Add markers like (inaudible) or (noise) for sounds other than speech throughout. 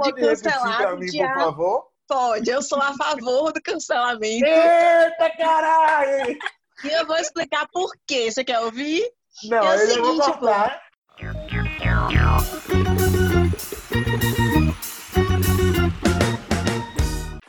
de Pode repetir cancelar mim, de por favor? Pode, eu sou a favor do cancelamento. Eita, caralho! E eu vou explicar por quê. Você quer ouvir? Não, É o eu não vou seguinte, cortar.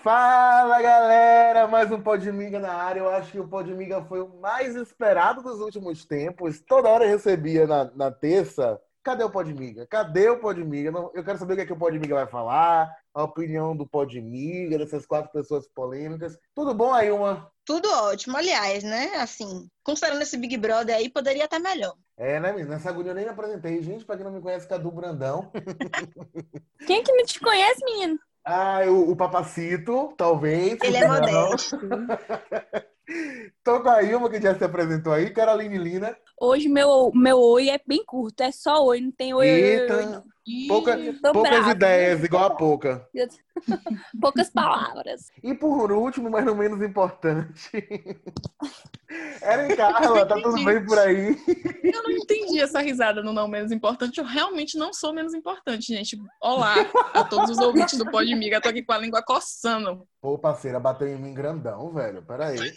Fala galera, mais um Podmiga na área. Eu acho que o Podmiga foi o mais esperado dos últimos tempos. Toda hora eu recebia na, na terça. Cadê o Podmiga? Cadê o Podmiga? Eu quero saber o que, é que o Podmiga vai falar, a opinião do Podmiga, dessas quatro pessoas polêmicas. Tudo bom aí, uma? Tudo ótimo. Aliás, né? Assim, considerando esse Big Brother aí, poderia estar melhor. É, né, menina? Nessa agulha eu nem me apresentei. Gente, pra quem não me conhece, Cadu Brandão. (laughs) Quem que não te conhece, menino? Ah, o, o Papacito, talvez. Ele é modesto. (laughs) Tô com a Ilma, que já se apresentou aí. Caroline Lina. Hoje meu, meu oi é bem curto, é só oi, não tem oi, oi, oi, oi, Eita, não. Pouca- poucas brava, ideias, né? igual a pouca. (laughs) Poucas palavras. E por último, mas não menos importante, (laughs) Eren Carla, tá tudo bem por aí? Eu não entendi essa risada no não menos importante. Eu realmente não sou menos importante, gente. Olá a todos os ouvintes do Podmiga. Tô aqui com a língua coçando. Pô, parceira, bateu em mim grandão, velho. Peraí. (laughs)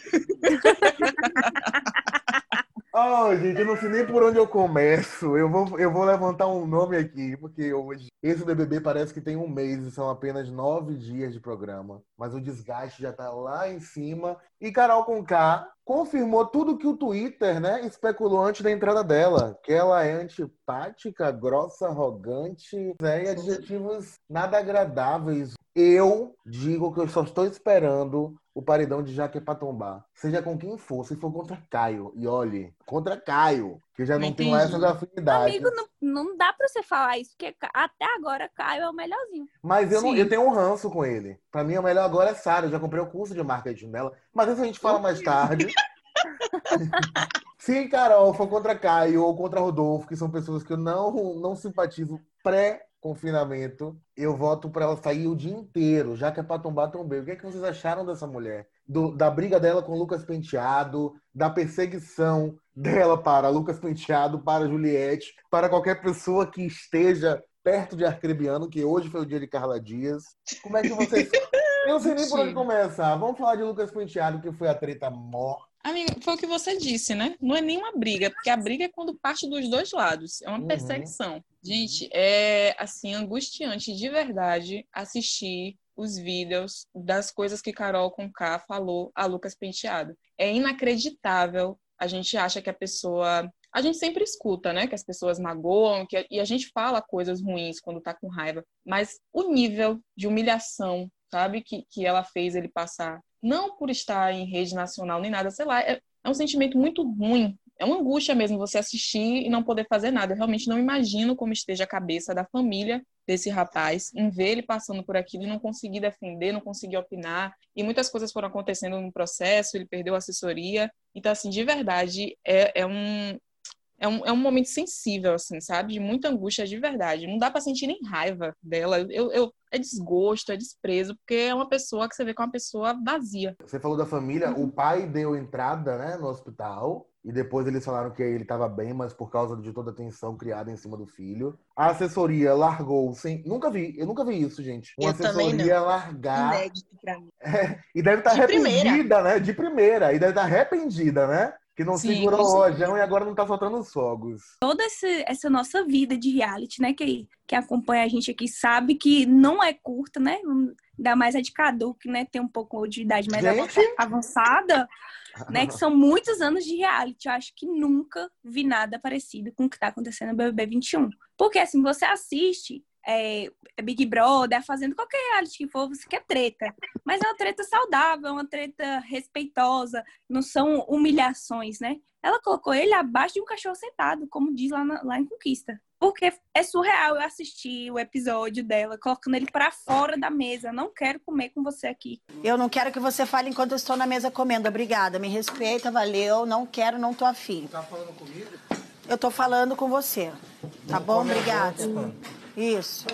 Oh, gente, eu não sei nem por onde eu começo. Eu vou, eu vou levantar um nome aqui, porque hoje esse BBB parece que tem um mês e são apenas nove dias de programa. Mas o desgaste já tá lá em cima. E Carol Conká confirmou tudo que o Twitter, né, especulou antes da entrada dela. Que ela é antipática, grossa, arrogante, né, e adjetivos nada agradáveis. Eu digo que eu só estou esperando o paredão de Jaque pra tombar. Seja com quem for, se for contra Caio. E olhe, contra Caio, que eu já não Não tenho entendi. essas afinidades. Amigo, não, não dá pra você falar isso, porque até agora Caio é o melhorzinho. Mas eu, não, eu tenho um ranço com ele. Pra mim, o melhor agora é Sara. Eu já comprei o curso de marketing dela. Mas isso a gente fala mais tarde. (laughs) Se Carol for contra Caio ou contra Rodolfo, que são pessoas que eu não, não simpatizo pré-confinamento, eu voto pra ela sair o dia inteiro, já que é pra tombar, tombei. O que, é que vocês acharam dessa mulher? Do- da briga dela com Lucas Penteado, da perseguição dela para Lucas Penteado, para Juliette, para qualquer pessoa que esteja perto de Arcrebiano, que hoje foi o dia de Carla Dias. Como é que vocês. (laughs) Eu não sei nem por onde começar. Vamos falar de Lucas Penteado, que foi a treta mor. Amiga, foi o que você disse, né? Não é nenhuma briga, porque a briga é quando parte dos dois lados. É uma Uhum. perseguição. Gente, é assim, angustiante de verdade assistir os vídeos das coisas que Carol com K falou a Lucas Penteado. É inacreditável. A gente acha que a pessoa. A gente sempre escuta, né? Que as pessoas magoam, que... e a gente fala coisas ruins quando tá com raiva. Mas o nível de humilhação, sabe, que, que ela fez ele passar, não por estar em rede nacional nem nada, sei lá, é, é um sentimento muito ruim. É uma angústia mesmo você assistir e não poder fazer nada. Eu realmente não imagino como esteja a cabeça da família desse rapaz em ver ele passando por aquilo e não conseguir defender, não conseguir opinar. E muitas coisas foram acontecendo no processo, ele perdeu a assessoria. Então, assim, de verdade, é, é um. É um, é um momento sensível, assim, sabe? De muita angústia de verdade. Não dá pra sentir nem raiva dela. Eu, eu, é desgosto, é desprezo, porque é uma pessoa que você vê que é uma pessoa vazia. Você falou da família, o pai deu entrada né, no hospital. E depois eles falaram que ele estava bem, mas por causa de toda a tensão criada em cima do filho. A assessoria largou sem. Nunca vi, eu nunca vi isso, gente. Uma Eu também assessoria largar. Inédito pra mim. (laughs) E deve estar De arrependida, primeira. né? De primeira. E deve estar arrependida, né? Que não Sim, segurou o rojão e agora não tá soltando os fogos. Toda esse- essa nossa vida de reality, né, que, que acompanha a gente aqui, sabe que não é curta, né? Ainda mais a de Cadu, que né, tem um pouco de idade mais Gente! avançada, né? Que (laughs) são muitos anos de reality. Eu acho que nunca vi nada parecido com o que tá acontecendo no BBB 21. Porque, assim, você assiste é, Big Brother, fazendo qualquer reality que for, você quer treta. Mas é uma treta saudável, é uma treta respeitosa, não são humilhações, né? Ela colocou ele abaixo de um cachorro sentado, como diz lá, na- lá em Conquista. Porque é surreal eu assistir o episódio dela, colocando ele pra fora da mesa. Não quero comer com você aqui. Eu não quero que você fale enquanto eu estou na mesa comendo. Obrigada, me respeita, valeu. Não quero, não tô afim. Tá falando comigo? Eu tô falando com você. Tá bom? come Obrigada. Isso.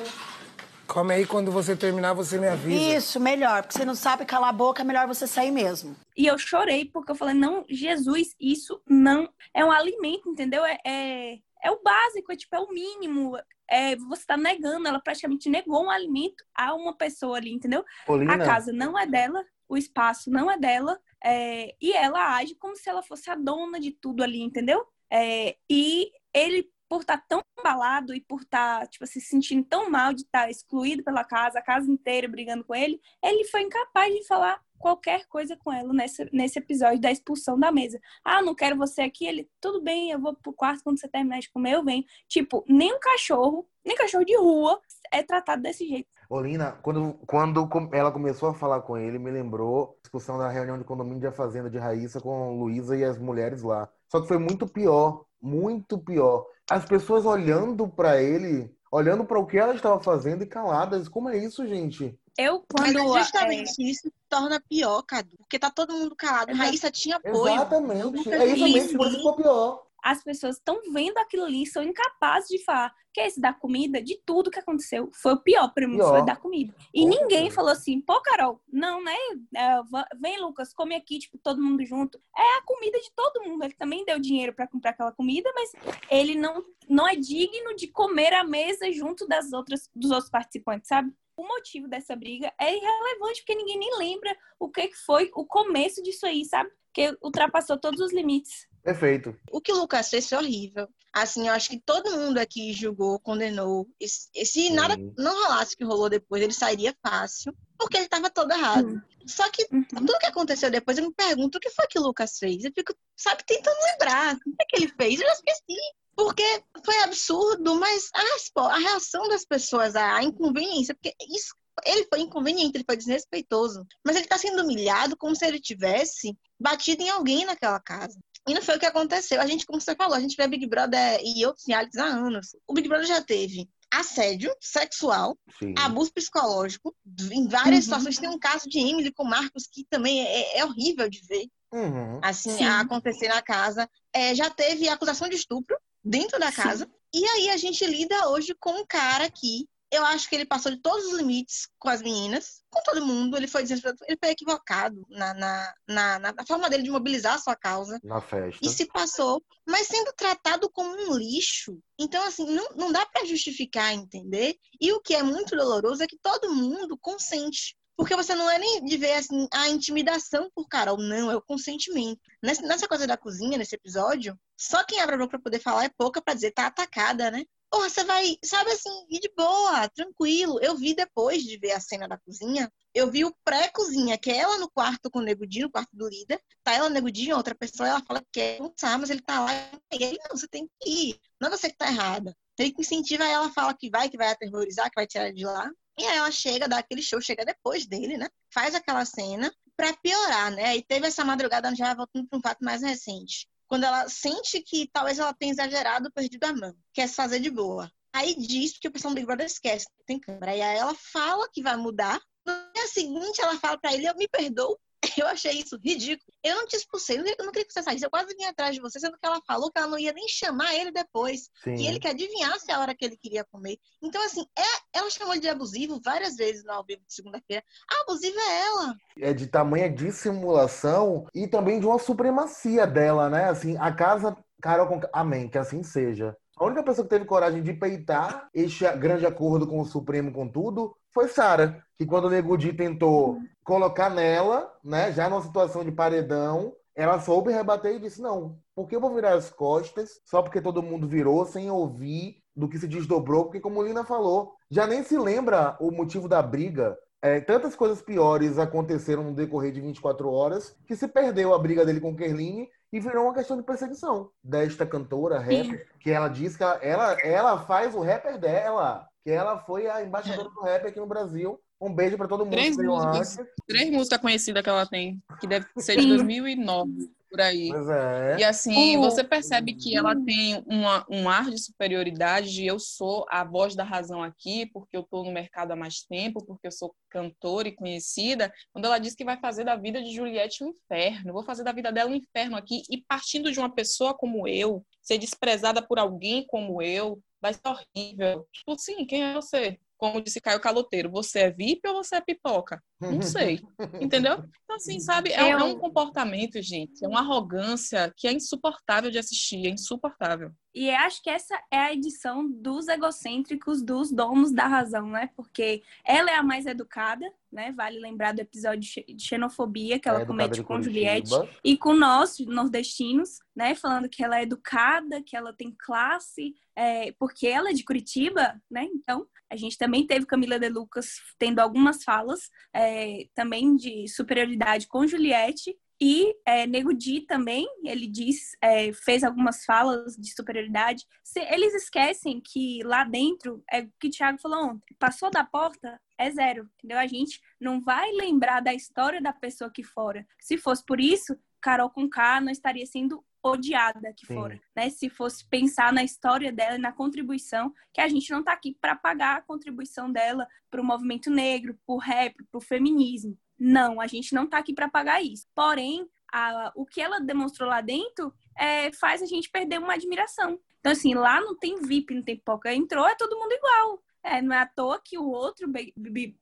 Come aí, quando você terminar, você me avisa. Isso, melhor. Porque você não sabe calar a boca, é melhor você sair mesmo. E eu chorei porque eu falei, não, Jesus, isso não é um alimento, entendeu? É, é, é o básico, é tipo, é o mínimo. É, você tá negando, ela praticamente negou um alimento a uma pessoa ali, entendeu? Polina, A casa não é dela, o espaço não é dela, é, e ela age como se ela fosse a dona de tudo ali, entendeu? É, e ele, por estar tão embalado e por estar, tipo, se sentindo tão mal de estar excluído pela casa, a casa inteira brigando com ele, ele foi incapaz de falar qualquer coisa com ela nesse, nesse episódio da expulsão da mesa. Ah, não quero você aqui. Ele, tudo bem, eu vou pro quarto quando você terminar de comer, eu venho. Tipo, nem um cachorro, nem cachorro de rua é tratado desse jeito. Olina, quando, quando ela começou a falar com ele, me lembrou a discussão da reunião de condomínio de fazenda de Raíssa com Luísa e as mulheres lá. Só que foi muito pior, muito pior. As pessoas olhando pra ele, olhando pra o que ela estava fazendo e caladas. Como é isso, gente? Eu, Mas quando. é é, justamente isso que torna pior, Cadu. Porque tá todo mundo calado. Exato. Raíssa tinha apoio. Exatamente. É isso mesmo, por isso ficou pior. As pessoas estão vendo aquilo ali, são incapazes de falar que é esse da comida, de tudo que aconteceu. Foi o pior pra mim, Pior. foi da comida. E ninguém falou assim, pô, Carol, não, né? É, vem, Lucas, come aqui, tipo, todo mundo junto. É a comida de todo mundo. Ele também deu dinheiro pra comprar aquela comida, mas ele não, não é digno de comer à mesa junto das outras, dos outros participantes, sabe? O motivo dessa briga é irrelevante, porque ninguém nem lembra o que que foi o começo disso aí, sabe? Porque ultrapassou todos os limites. Perfeito. O que o Lucas fez foi horrível. Assim, eu acho que todo mundo aqui julgou, condenou. E se e se Sim. nada não rolasse o que rolou depois, ele sairia fácil, porque ele estava todo errado. Só que Uhum. tudo que aconteceu depois, eu me pergunto o que foi que o Lucas fez. Eu fico, sabe, tentando lembrar. O que é que ele fez? Eu já esqueci. Porque foi absurdo, mas a, a reação das pessoas, a inconveniência, porque isso, ele foi inconveniente, ele foi desrespeitoso. Mas ele está sendo humilhado como se ele tivesse batido em alguém naquela casa. E não foi o que aconteceu. A gente, como você falou, a gente vê Big Brother e outros realities há anos. O Big Brother já teve assédio sexual, Sim. abuso psicológico, em várias Uhum. situações. Tem um caso de Emily com Marcos que também é, é horrível de ver, Uhum. assim, Sim. a acontecer na casa. É, já teve acusação de estupro dentro da Sim. casa. E aí a gente lida hoje com um cara que eu acho que ele passou de todos os limites com as meninas, com todo mundo. Ele foi ele foi equivocado na, na, na, na forma dele de mobilizar a sua causa Na festa. e se passou, mas sendo tratado como um lixo. Então, assim, não, não dá para justificar, entender? E o que é muito doloroso é que todo mundo consente. Porque você não é nem de ver assim, a intimidação por Carol, não, é o consentimento. Nessa, nessa coisa da cozinha, nesse episódio, só quem abre a boca pra poder falar é pouca pra dizer tá atacada, né? Porra, você vai, sabe assim, ir de boa, tranquilo. Eu vi depois de ver a cena da cozinha, eu vi o pré-cozinha, que é ela no quarto com o Negudinho, no quarto do líder. Tá ela, Negudinho, outra pessoa, ela fala que quer almoçar, mas ele tá lá. E ele, não, você tem que ir. Não é você que tá errada. Ele que incentiva, aí ela fala que vai, que vai aterrorizar, que vai tirar ele de lá. E aí ela chega, dá aquele show, chega depois dele, né? Faz aquela cena pra piorar, né? E teve essa madrugada, já voltando pra um fato mais recente. Quando ela sente que talvez ela tenha exagerado, perdido a mão. Quer se fazer de boa. Aí diz que o pessoal do Big Brother esquece que tem câmera. E aí ela fala que vai mudar. No dia seguinte, ela fala pra ele, eu me perdoo. (laughs) Eu achei isso ridículo. Eu não te expulsei, eu não queria que você saísse. Eu quase vim atrás de você, sendo que ela falou que ela não ia nem chamar ele depois. Sim. Que ele que adivinhasse a hora que ele queria comer. Então, assim, é, ela chamou ele de abusivo várias vezes no ao vivo de segunda-feira. A abusiva é ela. é de tamanha dissimulação e também de uma supremacia dela, né? Assim, a casa, Carol, com... amém, que assim seja. A única pessoa que teve coragem de peitar este grande acordo com o Supremo, com tudo, foi Sara, que quando o Nego Di tentou colocar nela, né, já numa situação de paredão, ela soube rebater e disse: não, por que eu vou virar as costas só porque todo mundo virou sem ouvir do que se desdobrou? Porque, como Lina falou, já nem se lembra o motivo da briga. É, tantas coisas piores aconteceram no decorrer de 24 horas que se perdeu a briga dele com Kerline e virou uma questão de perseguição desta cantora rapper, que ela diz que ela, ela, ela faz o rapper dela, que ela foi a embaixadora do rap aqui no Brasil. Um beijo pra todo mundo Três músicas. antes. Três músicas conhecidas que ela tem, que deve (laughs) ser de Sim. 2009, por aí. Pois é. E assim, O- você percebe que ela tem uma, um ar de superioridade, de eu sou a voz da razão aqui, porque eu estou no mercado há mais tempo, porque eu sou cantora e conhecida, quando ela diz que vai fazer da vida de Juliette um inferno, vou fazer da vida dela um inferno aqui, e partindo de uma pessoa como eu, ser desprezada por alguém como eu, vai ser horrível. Tipo, sim, quem é você? Como disse Caio Caloteiro, você é VIP ou você é pipoca? Não (laughs) sei. Entendeu? Então, assim, sabe, é, Eu- é um comportamento, gente, é uma arrogância que é insuportável de assistir, é insuportável. E acho que essa é a edição dos egocêntricos, dos donos da razão, né? Porque ela é a mais educada, né? Vale lembrar do episódio de xenofobia que ela é comete com Juliette e com nós, nordestinos, né? Falando que ela é educada, que ela tem classe, é, porque ela é de Curitiba, né? Então, a gente também teve Camila de Lucas tendo algumas falas é, também de superioridade com Juliette e é, Nego Di também, ele diz, é, fez algumas falas de superioridade. Se, eles esquecem que lá dentro, é o que o Thiago falou ontem, passou da porta, é zero, entendeu? A gente não vai lembrar da história da pessoa aqui fora. Se fosse por isso, Carol com K não estaria sendo odiada aqui Sim. fora, né? Se fosse pensar na história dela e na contribuição, que a gente não está aqui para pagar a contribuição dela para o movimento negro, para o rap, para o feminismo. Não, a gente não está aqui para pagar isso. Porém, a, o que ela demonstrou lá dentro é, faz a gente perder uma admiração. Então, assim, lá não tem VIP, não tem pipoca. Entrou, é todo mundo igual. É, não é à toa que o outro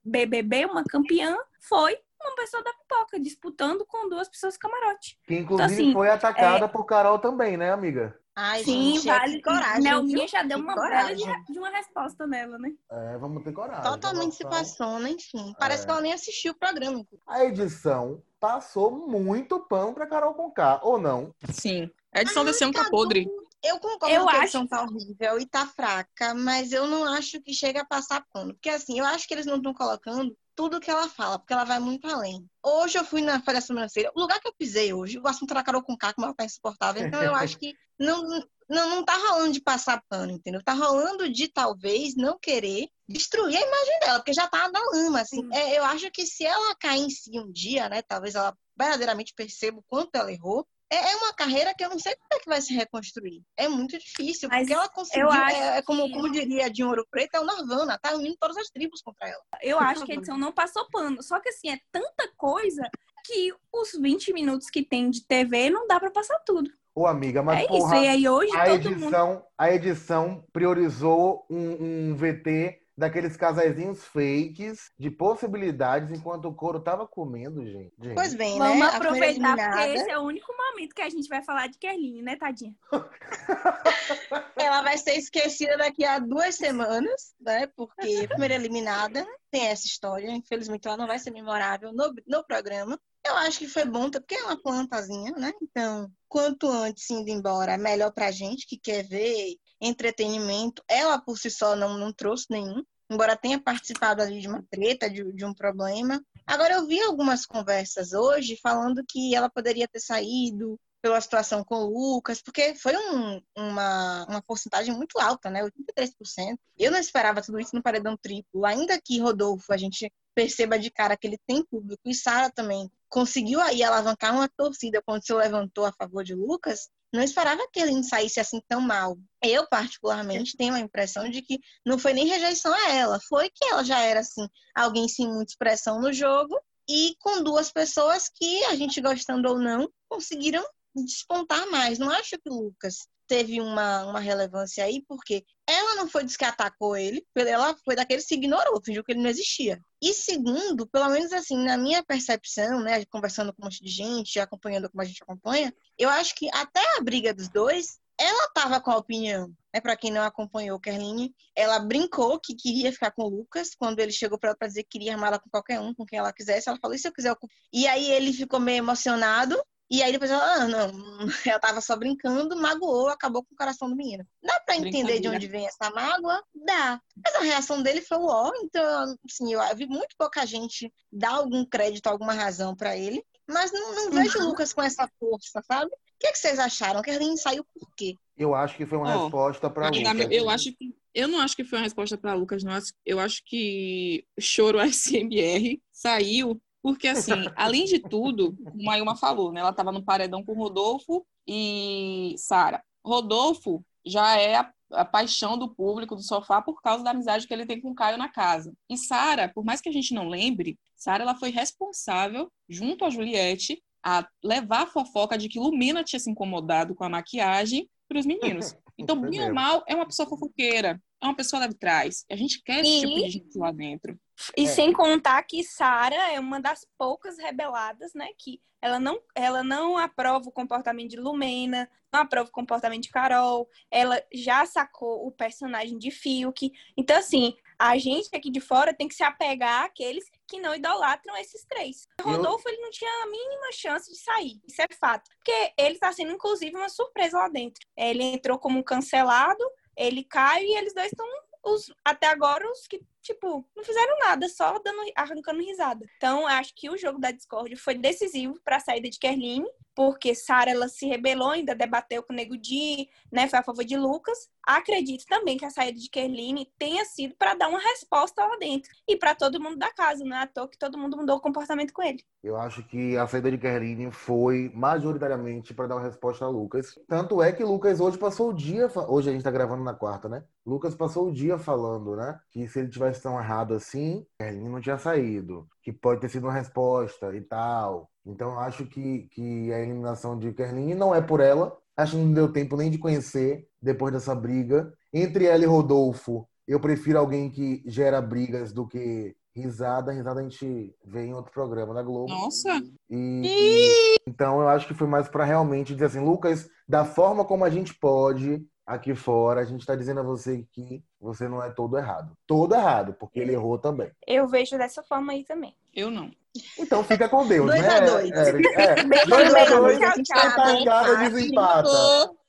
BBB, uma campeã, foi uma pessoa da pipoca, disputando com duas pessoas camarote. Que inclusive então, assim, foi atacada é... por Carol também, né, amiga? Ai, Sim, gente, vale. É coragem. Nelminha já deu uma bela de, de, uma resposta nela, né? É, vamos ter coragem. Totalmente se passou, né? Enfim, parece é. que ela nem assistiu o programa. A edição passou muito pão pra Carol Conká, ou não? Sim. A edição desse ano tá podre. Eu concordo eu que a edição tá horrível e tá fraca, mas eu não acho que chega a passar pano. Porque assim, eu acho que eles não estão colocando tudo que ela fala, porque ela vai muito além. Hoje eu fui na Feira Sobrancelha, o lugar que eu pisei hoje, o assunto era Carol com K, como ela tá insuportável, então eu acho que não, não, não tá rolando de passar pano, entendeu? Tá rolando de talvez não querer destruir a imagem dela, porque já tá na lama, assim. É, eu acho que se ela cair em si um dia, né, talvez ela verdadeiramente perceba o quanto ela errou, é, é uma carreira que eu não sei como é que vai se reconstruir. É muito difícil, Mas porque ela conseguiu, é, é, como, que... como diria de Ouro Preto, é o Nirvana, tá unindo todas as tribos contra ela. Eu acho que a edição não passou pano. Só que assim, é tanta coisa que os 20 minutos que tem de TV não dá para passar tudo. Ô, amiga, mas é porra, isso. E aí hoje a edição, mundo... a edição priorizou um, um VT daqueles casaizinhos fakes de possibilidades enquanto o couro tava comendo, gente. gente. Pois bem, Vamos né? aproveitar porque esse é o único momento que a gente vai falar de Kerline, né, tadinha? (laughs) Ela vai ser esquecida daqui a duas semanas, né? Porque primeira eliminada tem essa história. Infelizmente, ela não vai ser memorável no, no programa. Eu acho que foi bom, porque é uma plantazinha, né? Então, quanto antes indo embora, melhor pra gente que quer ver entretenimento. Ela, por si só, não, não trouxe nenhum, embora tenha participado ali de uma treta, de, de um problema. Agora, eu vi algumas conversas hoje falando que ela poderia ter saído pela situação com o Lucas, porque foi um, uma, uma porcentagem muito alta, né? 83%. Eu não esperava tudo isso no paredão triplo. Ainda que Rodolfo, a gente perceba de cara que ele tem público, e Sara também conseguiu aí alavancar uma torcida quando se levantou a favor de Lucas, não esperava que ele saísse assim tão mal. Eu, particularmente, tenho a impressão de que não foi nem rejeição a ela, foi que ela já era assim, alguém sem muita expressão no jogo e com duas pessoas que, a gente gostando ou não, conseguiram despontar mais. Não acho que o Lucas teve uma, uma relevância aí, porque ela não foi diz que atacou ele, ela foi daqueles que ignorou, fingiu que ele não existia. E segundo, pelo menos assim, na minha percepção, né, conversando com um monte de gente, acompanhando como a gente acompanha, eu acho que até a briga dos dois, ela estava com a opinião. Né, para quem não acompanhou Kerline, ela brincou que queria ficar com o Lucas quando ele chegou para ela dizer que queria armar ela com qualquer um, com quem ela quisesse. Ela falou: e se eu quiser? Eu... E aí ele ficou meio emocionado e aí depois ela, ah, não, (laughs) ela tava só brincando, magoou, acabou com o coração do menino. Dá pra entender de onde vem essa mágoa? Dá. Mas a reação dele foi ó, então, assim, eu vi muito pouca gente dar algum crédito, alguma razão para ele, mas não, não vejo o uhum. Lucas com essa força, sabe? O que, é que vocês acharam? Que ele saiu por quê? Eu acho que foi uma oh, resposta para Lucas. Eu acho que eu não acho que foi uma resposta para Lucas, não. Eu acho que choro SMR saiu porque, assim, além de tudo, como a Ilma falou, né? Ela estava no paredão com Rodolfo e Sara. Rodolfo já é a, a, paixão do público do sofá por causa da amizade que ele tem com Caio na casa. E Sara, por mais que a gente não lembre, Sara ela foi responsável, junto a Juliette, a levar a fofoca de que Lumina tinha se incomodado com a maquiagem para os meninos. (laughs) Então, bem ou mal, é uma pessoa fofoqueira. é uma pessoa lá de trás. A gente quer esse e... tipo de gente lá dentro. E é. sem contar que Sara é uma das poucas rebeladas, né? Que ela não, ela não aprova o comportamento de Lumena, não aprova o comportamento de Carol. Ela já sacou o personagem de Fiuk. Então, assim, a gente aqui de fora tem que se apegar àqueles que não idolatram esses três. Rodolfo, ele não tinha a mínima chance de sair. Isso é fato. Porque ele está sendo, inclusive, uma surpresa lá dentro. Ele entrou como cancelado, ele cai e eles dois estão os, até agora os que, tipo, não fizeram nada, só dando, arrancando risada. Então, acho que o jogo da Discord foi decisivo para a saída de Kerline, porque Sara ela se rebelou, ainda debateu com o Nego Di, né, foi a favor de Lucas. Acredito também que a saída de Kerline tenha sido para dar uma resposta lá dentro e para todo mundo da casa, não é à toa que todo mundo mudou o comportamento com ele. Eu acho que a saída de Kerline foi majoritariamente para dar uma resposta a Lucas. Tanto é que Lucas hoje passou o dia, hoje a gente tá gravando na quarta, né? Lucas passou o dia falando, né, que se ele tivesse tão errado assim, Kerline não tinha saído, que pode ter sido uma resposta e tal. Então acho que, que a eliminação de Kerline não é por ela. Acho que não deu tempo nem de conhecer depois dessa briga. Entre ela e Rodolfo, eu prefiro alguém que gera brigas do que risada. Risada a gente vê em outro programa da Globo. Nossa! E, e... então eu acho que foi mais para realmente dizer assim, Lucas, da forma como a gente pode aqui fora, a gente está dizendo a você que você não é todo errado. Todo errado, porque ele errou também. Eu vejo dessa forma aí também. Eu não. Então fica com Deus, dois né? A dois. É, é, dois a dois, a gente tá desempata.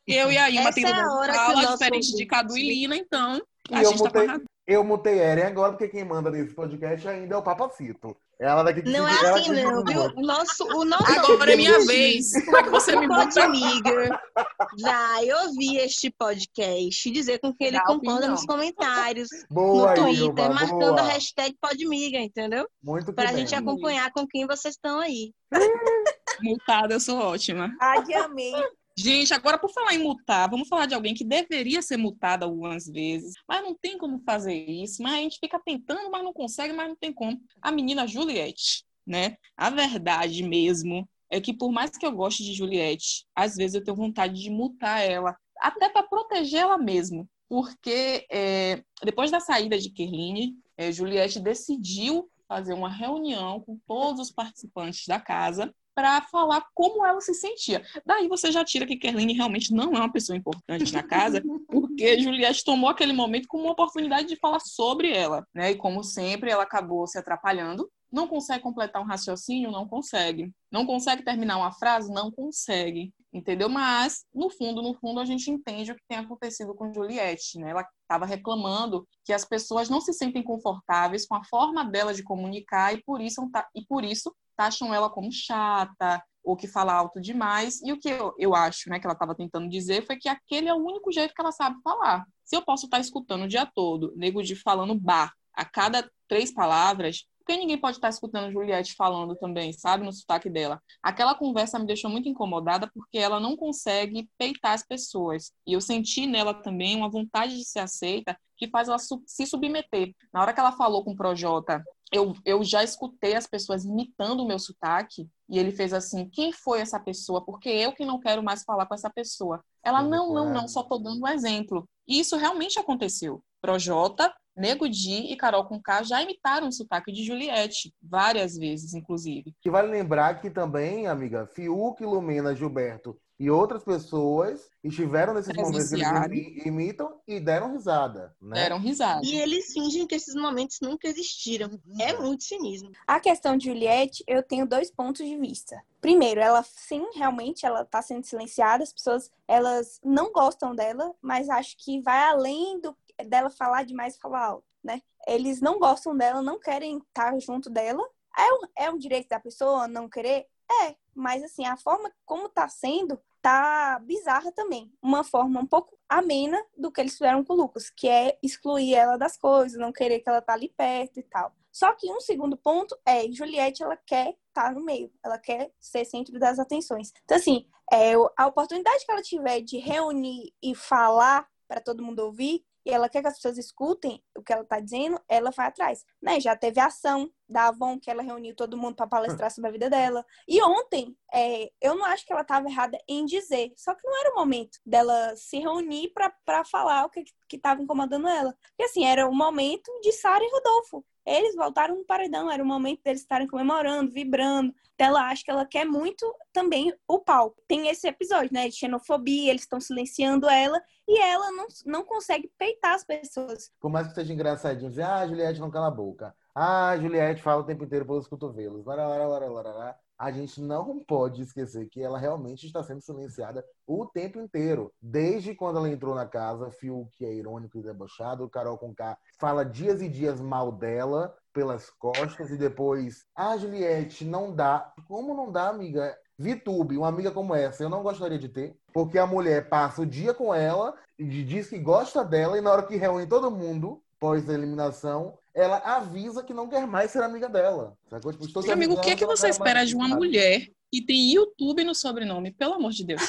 Eu e a Ima tem uma fala diferente de Cadu e Lina, então a gente tá mutei, tá Eu mutei Eren agora, porque quem manda nesse podcast ainda é o Papacito. Ela daqui Não é assim, não, viu? O nosso, o nosso Agora é minha vez. Como é que você me muda? amiga vai ouvir este podcast e dizer com quem ele Dá concorda nos comentários, boa, no Twitter, Ilva, marcando boa. a hashtag Podmiga, entendeu? Muito Pra bem. gente acompanhar com quem vocês estão aí. Multada, eu sou ótima. Ai, amei. Gente, agora por falar em multar, vamos falar de alguém que deveria ser multada algumas vezes, mas não tem como fazer isso, mas a gente fica tentando, mas não consegue, mas não tem como. A menina Juliette, né? A verdade mesmo é que por mais que eu goste de Juliette, às vezes eu tenho vontade de multar ela, até para proteger ela mesmo, porque é, depois da saída de Kerline, é, Juliette decidiu fazer uma reunião com todos os participantes da casa para falar como ela se sentia. Daí você já tira que Kerline realmente não é uma pessoa importante na casa, porque Juliette tomou aquele momento como uma oportunidade de falar sobre ela, né? E como sempre, ela acabou se atrapalhando. Não consegue completar um raciocínio? Não consegue. Não consegue terminar uma frase? Não consegue. Entendeu? Mas, no fundo, no fundo, a gente entende o que tem acontecido com Juliette, né? Ela estava reclamando que as pessoas não se sentem confortáveis com a forma dela de comunicar e por isso, e por isso taxam ela como chata ou que fala alto demais. E o que eu, eu acho né, que ela estava tentando dizer foi que aquele é o único jeito que ela sabe falar. Se eu posso estar tá escutando o dia todo, nego de falando bar a cada três palavras, porque ninguém pode estar tá escutando Juliette falando também, sabe, no sotaque dela. Aquela conversa me deixou muito incomodada porque ela não consegue peitar as pessoas. E eu senti nela também uma vontade de ser aceita que faz ela se submeter. Na hora que ela falou com o Projota eu, eu já escutei as pessoas imitando o meu sotaque e ele fez assim: quem foi essa pessoa? Porque eu que não quero mais falar com essa pessoa. Ela, não, não, não, só tô dando um exemplo. E isso realmente aconteceu. Projota, Nego Di e Carol Conká já imitaram o sotaque de Juliette, várias vezes, inclusive. E vale lembrar que também, amiga, Fiuk, Lumena, Gilberto e outras pessoas estiveram nesses momentos que eles imitam e deram risada. Né? Deram risada. E eles fingem que esses momentos nunca existiram. É muito cinismo. A questão de Juliette, eu tenho dois pontos de vista. Primeiro, ela sim, realmente, ela está sendo silenciada. As pessoas, elas não gostam dela, mas acho que vai além do, dela falar demais e falar alto, né? Eles não gostam dela, não querem estar junto dela. É um, é um direito da pessoa não querer? É, mas assim, a forma como está sendo tá bizarra também. Uma forma um pouco amena do que eles fizeram com o Lucas, que é excluir ela das coisas, não querer que ela tá ali perto e tal. Só que um segundo ponto é, Juliette, ela quer estar tá no meio, ela quer ser centro das atenções. Então, assim, é, a oportunidade que ela tiver de reunir e falar para todo mundo ouvir, ela quer que as pessoas escutem o que ela tá dizendo, ela vai atrás. Né? Já teve ação da Avon, que ela reuniu todo mundo para palestrar sobre a vida dela. E ontem, é, eu não acho que ela estava errada em dizer, só que não era o momento dela se reunir para falar o que estava incomodando ela. Porque assim, era o momento de Sara e Rodolfo. Eles voltaram no paredão, era o momento deles estarem comemorando, vibrando. Então ela acha que ela quer muito também o palco. Tem esse episódio, né, de xenofobia, eles estão silenciando ela e ela não, não consegue peitar as pessoas. Por mais que seja engraçadinho, dizer, ah, Juliette não cala a boca. Ah, Juliette fala o tempo inteiro pelos cotovelos. A gente não pode esquecer que ela realmente está sendo silenciada o tempo inteiro. Desde quando ela entrou na casa, Fiuk que é irônico e debochado, Carol Conká fala dias e dias mal dela pelas costas e depois, ah, Juliette, não dá. Como não dá, amiga? Vitube, uma amiga como essa, eu não gostaria de ter, porque a mulher passa o dia com ela e diz que gosta dela e na hora que reúne todo mundo, pós eliminação, ela avisa que não quer mais ser amiga dela. Sacou? Tipo, Meu amigo, o que, é que você espera de uma mulher que tem YouTube no sobrenome? Pelo amor de Deus.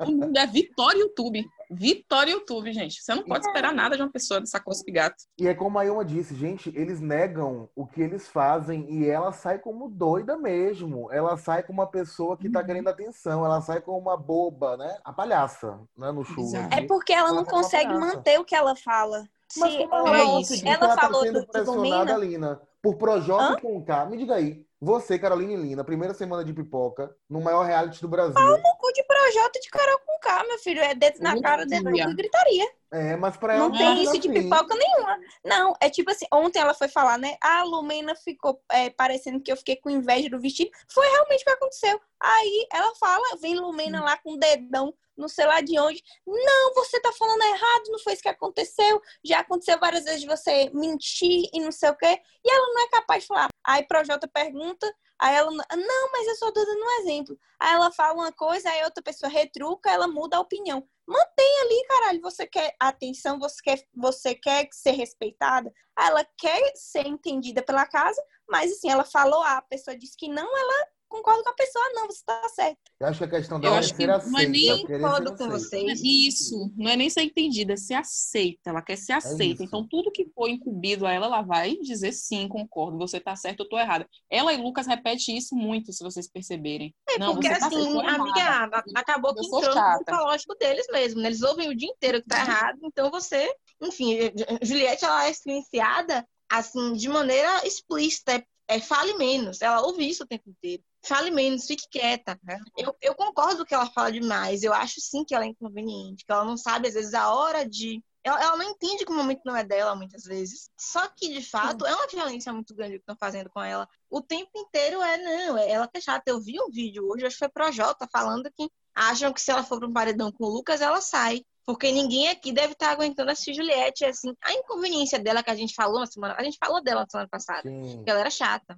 o mundo é Vitória YouTube. Vitória YouTube, gente. Você não pode esperar nada de uma pessoa dessa coisa de gato. E é como a Ilma disse, gente, eles negam o que eles fazem e ela sai como doida mesmo. Ela sai como uma pessoa que tá uhum. querendo atenção. Ela sai como uma boba, né? A palhaça, né? No show. É porque ela, ela não consegue manter o que ela fala. Mas como ela, é isso. ela, ela falou tá sendo do, pressionada, Lina, por Projota com K. Me diga aí, você, Carolina Lina, primeira semana de pipoca, no maior reality do Brasil. Cu de Projota de Carol com K, meu filho. É dedo na cara, dedo no cu gritaria. É, mas pra ela não tem isso assim. de pipoca nenhuma. Não, é tipo assim, ontem ela foi falar, né? A Lumena ficou é, parecendo que eu fiquei com inveja do vestido. Foi realmente o que aconteceu. Aí ela fala, vem Lumena lá com o dedão não sei lá de onde. Não, você tá falando errado, não foi isso que aconteceu. Já aconteceu várias vezes de você mentir e não sei o quê. E ela não é capaz de falar. Aí Projota pergunta, aí ela, não, mas eu só tô dando um exemplo. Aí ela fala uma coisa, aí outra pessoa retruca, ela muda a opinião. Mantém ali, caralho. Você quer atenção, você quer, você quer ser respeitada. Ela quer ser entendida pela casa, mas assim, ela falou A, a pessoa disse que não, ela concordo com a pessoa, não, você está certo. Eu acho que a questão dela é ser aceita. Não é nem concordo com vocês. Isso, não é nem ser entendida, é ser aceita. Ela quer ser é aceita. É então, tudo que for incumbido a ela, ela vai dizer sim, concordo, você está certo, eu estou errada. Ela e Lucas repetem isso muito, se vocês perceberem. É, não, porque tá assim, amiga, acabou que entrou no psicológico deles mesmo. Né? Eles ouvem o dia inteiro que tá errado, então você... Enfim, Juliette, ela é silenciada assim, de maneira explícita, é, é, fale menos. Ela ouve isso o tempo inteiro fale menos, fique quieta. Né? Eu, eu concordo que ela fala demais. Eu acho sim que ela é inconveniente, que ela não sabe, às vezes, a hora de. Ela, ela não entende que o momento não é dela, muitas vezes. Só que, de fato, é uma violência muito grande que estão fazendo com ela. O tempo inteiro é, não, é ela que é chata. Eu vi um vídeo hoje, acho que foi pro Jota, falando que acham que se ela for para um paredão com o Lucas, ela sai. Porque ninguém aqui deve estar aguentando assistir Juliette. Assim, a inconveniência dela que a gente falou na semana. A gente falou dela na semana passada. Sim. Que ela era chata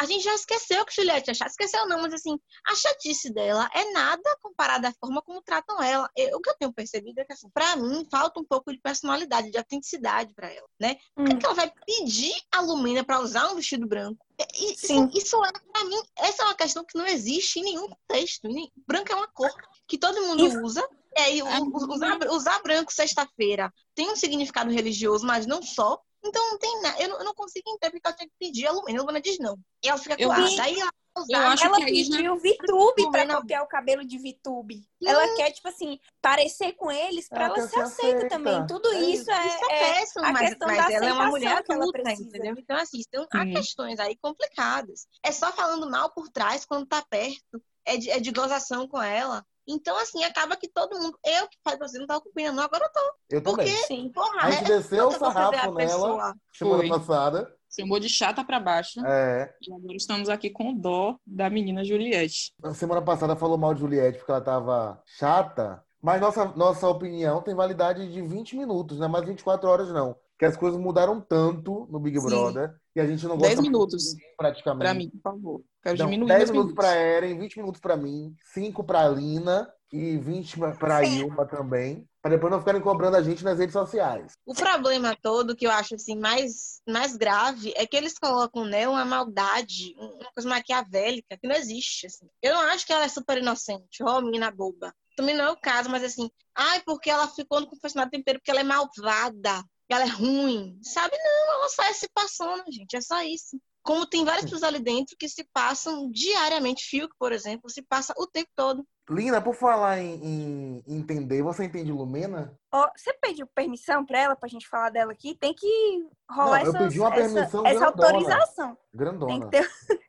a gente já esqueceu que Juliette é chata. Esqueceu não, mas assim, a chatice dela é nada comparada à forma como tratam ela. Eu, o que eu tenho percebido é que, assim, pra mim, falta um pouco de personalidade, de autenticidade para ela, né? Hum. Por que, ela vai pedir a Lumina para usar um vestido branco? E, Sim. Isso é, pra mim, essa é uma questão que não existe em nenhum contexto. Branco é uma cor que todo mundo isso. usa. É, e usar, usar branco sexta-feira tem um significado religioso, mas não só. Então não tem nada. Eu não, eu não consigo entender porque ela tinha que pedir a Lumena. A Lumena diz não. E ela fica com a. Daí ela eu acho ela que pediu já... VTube pra copiar o cabelo de VTube. Ela quer, tipo assim, parecer com eles pra ela, ela ser aceita também. Tudo é isso, é, isso é, é péssimo, a mas, questão mas da ela é uma mulher que ela precisa. Entendeu? Então, assim, então, há questões aí complicadas. É só falando mal por trás quando tá perto. É de, é de gozação com ela. Então, assim, acaba que todo mundo. Eu que faz você não tava com pena, não, agora eu tô. Eu Porque, também. Sim. Porra, a gente é, desceu o sarrafo nela semana passada. Chamou de chata para baixo. É. E agora estamos aqui com o dó da menina Juliette. Na semana passada falou mal de Juliette porque ela tava chata. Mas nossa, nossa opinião tem validade de 20 minutos, não é mais 24 horas, não. Que as coisas mudaram tanto no Big Brother que a gente não gosta 10 minutos. praticamente. Para mim, por favor. Quero então, diminuir 10 minutos para Eren, 20 minutos para mim, 5 para Lina e 20 para Ilma também, para depois não ficarem cobrando a gente nas redes sociais. O problema todo que eu acho assim mais, mais grave é que eles colocam né, uma maldade, uma coisa maquiavélica que não existe. Assim. Eu não acho que ela é super inocente, ó, menina boba também não é o caso, mas assim, ai, porque ela ficou no confessionário tempero porque ela é malvada, ela é ruim. Sabe? Não, ela só é se passando, gente, é só isso. Como tem várias pessoas ali dentro que se passam diariamente, Fiuk, por exemplo, se passa o tempo todo. Lina, por falar em, em entender, você entende Lumena? Ó, você pediu permissão para ela, pra gente falar dela aqui? Tem que rolar Não, eu essas- pedi uma permissão essa, essa autorização. Grandona. Tem que, ter, (laughs)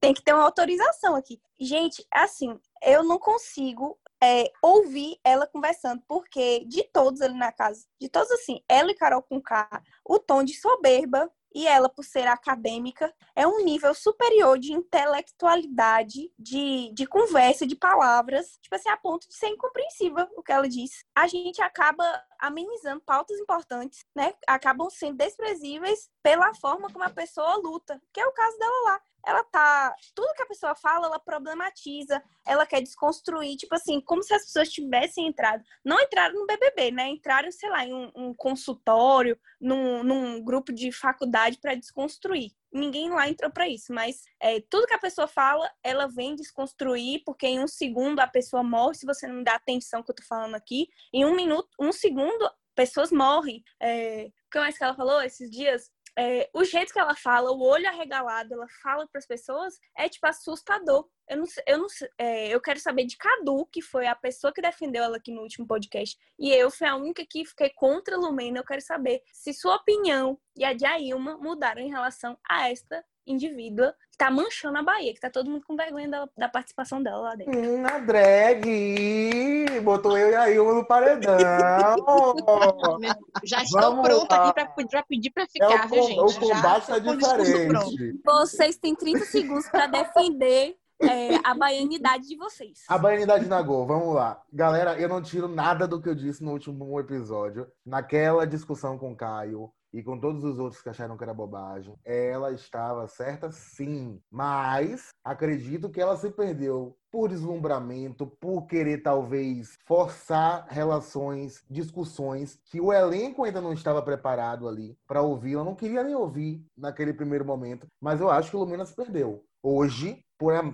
tem que ter uma autorização aqui. Gente, assim, eu não consigo é, ouvir ela conversando, porque de todos ali na casa, de todos assim, ela e Carol com K, o tom de soberba e ela, por ser acadêmica, é um nível superior de intelectualidade, de, de conversa, de palavras, tipo assim, a ponto de ser incompreensível o que ela diz. A gente acaba amenizando pautas importantes, né? Acabam sendo desprezíveis pela forma como a pessoa luta, que é o caso dela lá. Ela tá. Tudo que a pessoa fala, ela problematiza, ela quer desconstruir, tipo assim, como se as pessoas tivessem entrado. Não entraram no BBB, né? Entraram, sei lá, em um, um consultório, num, num grupo de faculdade para desconstruir. Ninguém lá entrou para isso, mas é, tudo que a pessoa fala, ela vem desconstruir, porque em um segundo a pessoa morre, se você não me dá atenção que eu tô falando aqui. Em um minuto, um segundo, pessoas morrem. É, o que mais que ela falou esses dias? É, o jeito que ela fala, o olho arregalado, ela fala para as pessoas, é tipo assustador. Eu não, eu não é, eu quero saber de Cadu, que foi a pessoa que defendeu ela aqui no último podcast, e eu fui a única que fiquei contra a Lumena. Eu quero saber se sua opinião e a de Ailma mudaram em relação a esta indivídua que tá manchando a Bahia, que tá todo mundo com vergonha da, da participação dela lá dentro. Hum, a drag! Botou eu e a Ilma no paredão! (laughs) Já estou Vamos pronta lá. aqui para pedir para É ficar, o, viu, gente? o Já combate tá o discurso pronto. diferente. Vocês têm 30 segundos para defender é, a baianidade de vocês. A baianidade na Gol, vamos lá. Galera, eu não tiro nada do que eu disse no último episódio. Naquela discussão com o Caio e com todos os outros que acharam que era bobagem, ela estava certa sim. Mas acredito que ela se perdeu por deslumbramento, por querer talvez forçar relações, discussões que o elenco ainda não estava preparado ali para ouvir. Eu não queria nem ouvir naquele primeiro momento, mas eu acho que o Lumina se perdeu. Hoje,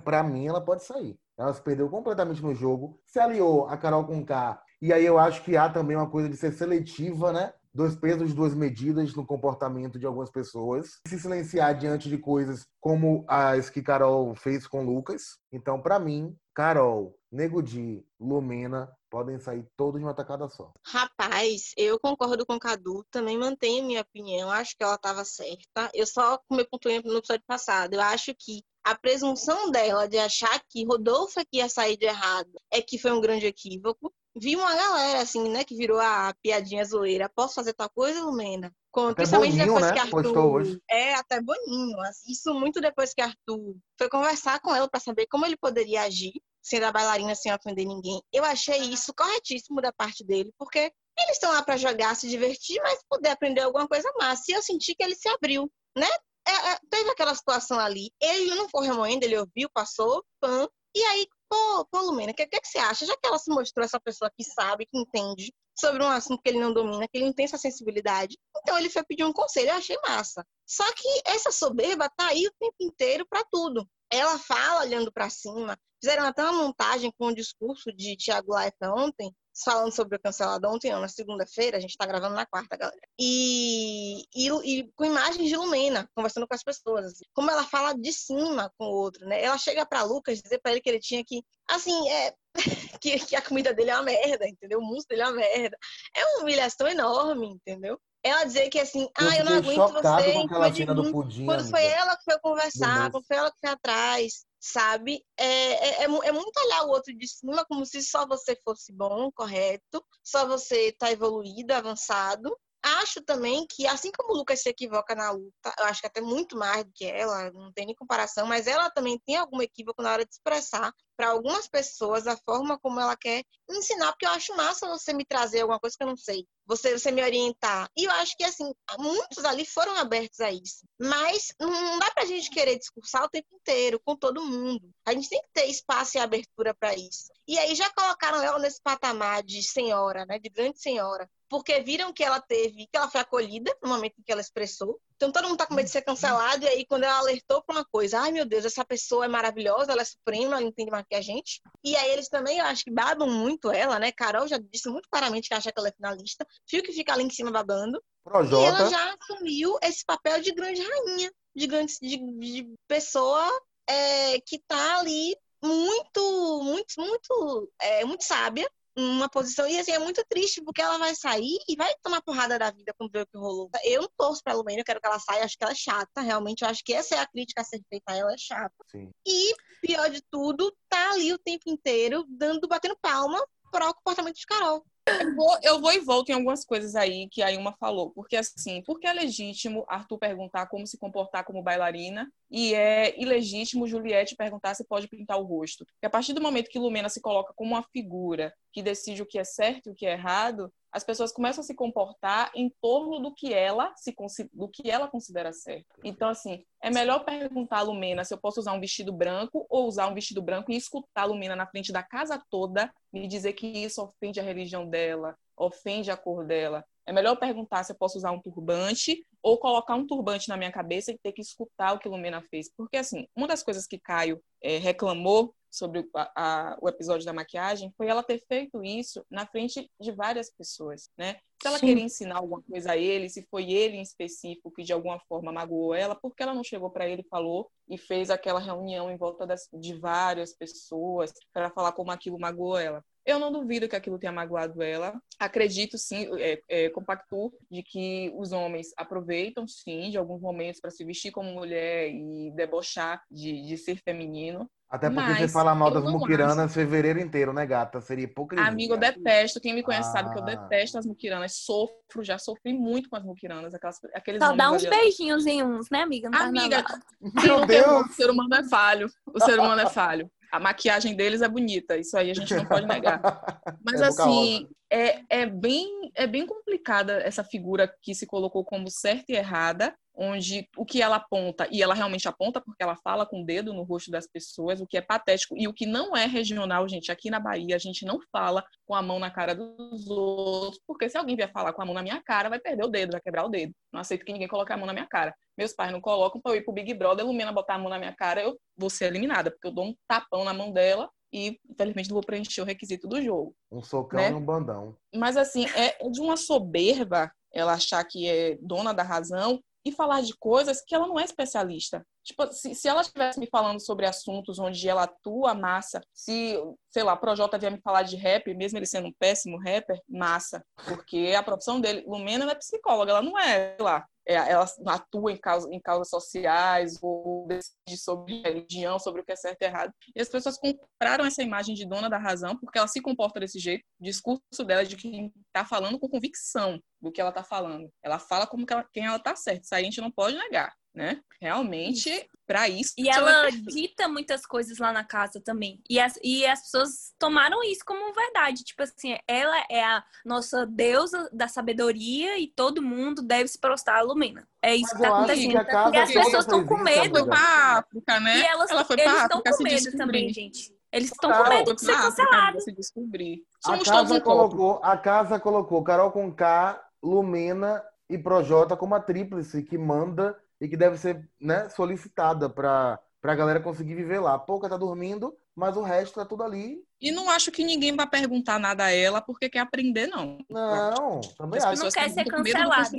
para mim, ela pode sair. Ela se perdeu completamente no jogo, se aliou a Carol com K. E aí eu acho que há também uma coisa de ser seletiva, né? Dois pesos, duas medidas no comportamento de algumas pessoas. Se silenciar diante de coisas como as que Carol fez com Lucas. Então, para mim, Carol, Nego Di, Lumena podem sair todos de uma tacada só. Rapaz, eu concordo com o Cadu, também mantenho minha opinião, acho que ela estava certa. Eu só, como eu pontuei no episódio passado, eu acho que a presunção dela de achar que Rodolfo é que ia sair de errado é que foi um grande equívoco. Vi uma galera, assim, né, que virou a piadinha zoeira. Posso fazer tal coisa, Lumena? Até principalmente Boninho, depois né, que Arthur. É, até Boninho. assim, Isso muito depois que Arthur foi conversar com ela para saber como ele poderia agir, sendo a bailarina sem ofender ninguém. Eu achei isso corretíssimo da parte dele, porque eles estão lá para jogar, se divertir, mas poder aprender alguma coisa massa. E eu senti que ele se abriu, né? É, é, teve aquela situação ali, ele não foi remoendo, ele ouviu, passou, pã, e aí, pô, pô Lumena, o que, que, que você acha? Já que ela se mostrou essa pessoa que sabe, que entende sobre um assunto que ele não domina, que ele não tem essa sensibilidade, então ele foi pedir um conselho, eu achei massa. Só que essa soberba tá aí o tempo inteiro para tudo. Ela fala olhando para cima, fizeram até uma montagem com o discurso de Tiago Leifert ontem, falando sobre o cancelado ontem, não, na segunda-feira, a gente está gravando na quarta, galera. E, e, e, com imagens de Lumena, conversando com as pessoas. Assim. Como ela fala de cima com o outro, né? Ela chega para Lucas dizer para ele que ele tinha que, assim, é, (laughs) que, que, a comida dele é uma merda, entendeu? O músculo dele é uma merda. É uma humilhação enorme, entendeu? Ela dizer que assim, ah, eu não aguento você com aquela cena do pudim, quando amiga. foi ela que foi conversar, quando foi ela que foi atrás, sabe? É, é, é, muito olhar o outro de cima como se só você fosse bom, correto, só você tá evoluído, avançado. Acho também que, assim como o Lucas se equivoca na luta, eu acho que até muito mais do que ela, não tem nem comparação, mas ela também tem algum equívoco na hora de expressar para algumas pessoas a forma como ela quer ensinar, porque eu acho massa você me trazer alguma coisa que eu não sei, você, você me orientar. E eu acho que, assim, muitos ali foram abertos a isso. Mas não dá pra gente querer discursar o tempo inteiro, com todo mundo. A gente tem que ter espaço e abertura para isso. E aí já colocaram ela nesse patamar de senhora, né, de grande senhora. Porque viram que ela teve, que ela foi acolhida no momento em que ela expressou. Então todo mundo tá com medo de ser cancelado, e aí quando ela alertou pra uma coisa, ai meu Deus, essa pessoa é maravilhosa, ela é suprema, ela entende mais que a gente. E aí eles também, eu acho que babam muito ela, né? Carol já disse muito claramente que acha que ela é finalista. Fio que fica ali em cima babando. Projota. E ela já assumiu esse papel de grande rainha, de grande de, de pessoa é, que tá ali muito, muito, muito, é, muito sábia, uma posição. E assim, é muito triste, porque ela vai sair e vai tomar porrada da vida quando ver o que rolou. Eu não torço pra Lumena, eu quero que ela saia, acho que ela é chata, realmente. Eu acho que essa é a crítica a ser feita a ela, é chata. Sim. E, pior de tudo, tá ali o tempo inteiro, dando, batendo palma para o comportamento de Carol. Eu vou, eu vou e volto em algumas coisas aí que a Ilma falou. Porque, assim, porque é legítimo Arthur perguntar como se comportar como bailarina e é ilegítimo Juliette perguntar se pode pintar o rosto. Porque a partir do momento que Lumena se coloca como uma figura que decide o que é certo e o que é errado, as pessoas começam a se comportar em torno do que ela se do que ela considera certo. Então assim, é melhor perguntar a Lumena se eu posso usar um vestido branco ou usar um vestido branco e escutar a Lumena na frente da casa toda me dizer que isso ofende a religião dela, ofende a cor dela. É melhor perguntar se eu posso usar um turbante ou colocar um turbante na minha cabeça e ter que escutar o que Lumena fez. Porque, assim, uma das coisas que Caio é, reclamou sobre a, a, o episódio da maquiagem foi ela ter feito isso na frente de várias pessoas, né? Se ela Sim. queria ensinar alguma coisa a ele, se foi ele em específico que de alguma forma magoou ela, porque ela não chegou para ele e falou e fez aquela reunião em volta das, de várias pessoas para falar como aquilo magoou ela. Eu não duvido que aquilo tenha magoado ela. Acredito, sim, é, é, compacto de que os homens aproveitam, sim, de alguns momentos para se vestir como mulher e debochar de, de ser feminino. Até porque Mas você fala mal das muquiranas acho... fevereiro inteiro, né, gata? Seria hipocrisia. Amigo, eu detesto. Quem me conhece ah. sabe que eu ah. detesto as muquiranas. Sofro, já sofri muito com as muquiranas. Aquelas, aqueles Só dá uns beijinhos em uns, né, amiga? amiga, meu Deus! O ser humano é falho. O ser humano é falho. A maquiagem deles é bonita, isso aí a gente não pode negar. (laughs) Mas é assim, é, é, bem, é bem complicada essa figura que se colocou como certa e errada, onde o que ela aponta, e ela realmente aponta porque ela fala com o dedo no rosto das pessoas, o que é patético, e o que não é regional, gente, aqui na Bahia a gente não fala com a mão na cara dos outros, porque se alguém vier falar com a mão na minha cara, vai perder o dedo, vai quebrar o dedo. Não aceito que ninguém coloque a mão na minha cara. Meus pais não colocam para eu ir pro Big Brother, a Lumena botar a mão na minha cara, eu vou ser eliminada, porque eu dou um tapão na mão dela e infelizmente não vou preencher o requisito do jogo. Um socão né? no bandão. Mas assim, é de uma soberba ela achar que é dona da razão e falar de coisas que ela não é especialista. Tipo, se, se ela estivesse me falando sobre assuntos onde ela atua massa, se, sei lá, Projota vier me falar de rap, mesmo ele sendo um péssimo rapper, massa. Porque a profissão dele, Lumena é psicóloga, ela não é, sei lá, é, ela atua em, causa, em causas sociais ou decide sobre religião, sobre o que é certo e errado. E as pessoas compraram essa imagem de dona da razão porque ela se comporta desse jeito. O discurso dela é de quem está falando com convicção do que ela está falando. Ela fala como que ela, quem ela está certa. Isso aí a gente não pode negar né? Realmente, para isso. E ela dita muitas coisas lá na casa também. E as, e as pessoas tomaram isso como verdade. Tipo assim, ela é a nossa deusa da sabedoria e todo mundo deve se prostrar a Lumena. É isso Mas que tá acontecendo. Que e as pessoas estão com medo. Ela foi pra África, né? E elas, ela foi pra eles estão com medo também, gente. Eles estão com medo de ser cancelados. Se descobrir. Somos a casa um colocou, A casa colocou Carol com K, Lumena e Projota como a tríplice que manda e que deve ser né, solicitada para a galera conseguir viver lá. A pouca tá dormindo, mas o resto tá tudo ali. E não acho que ninguém vai perguntar nada a ela porque quer aprender, não. Não, também acho. Não quer ser cancelado.